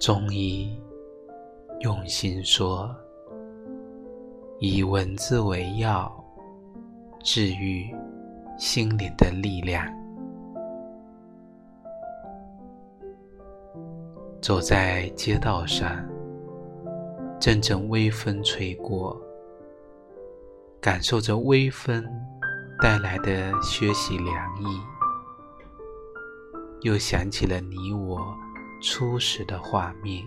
中医用心说，以文字为药，治愈心灵的力量。走在街道上，阵阵微风吹过，感受着微风带来的学习凉意，又想起了你我。初时的画面，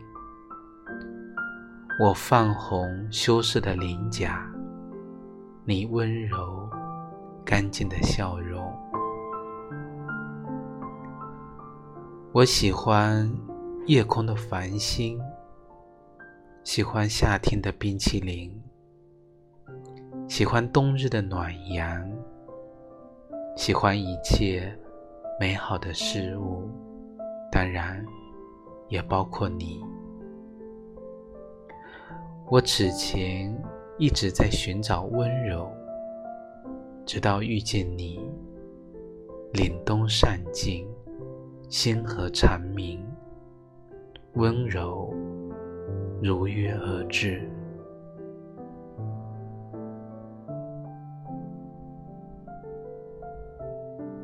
我泛红修饰的鳞甲，你温柔干净的笑容。我喜欢夜空的繁星，喜欢夏天的冰淇淋，喜欢冬日的暖阳，喜欢一切美好的事物，当然。也包括你。我此前一直在寻找温柔，直到遇见你。凛冬散尽，星河长明，温柔如约而至。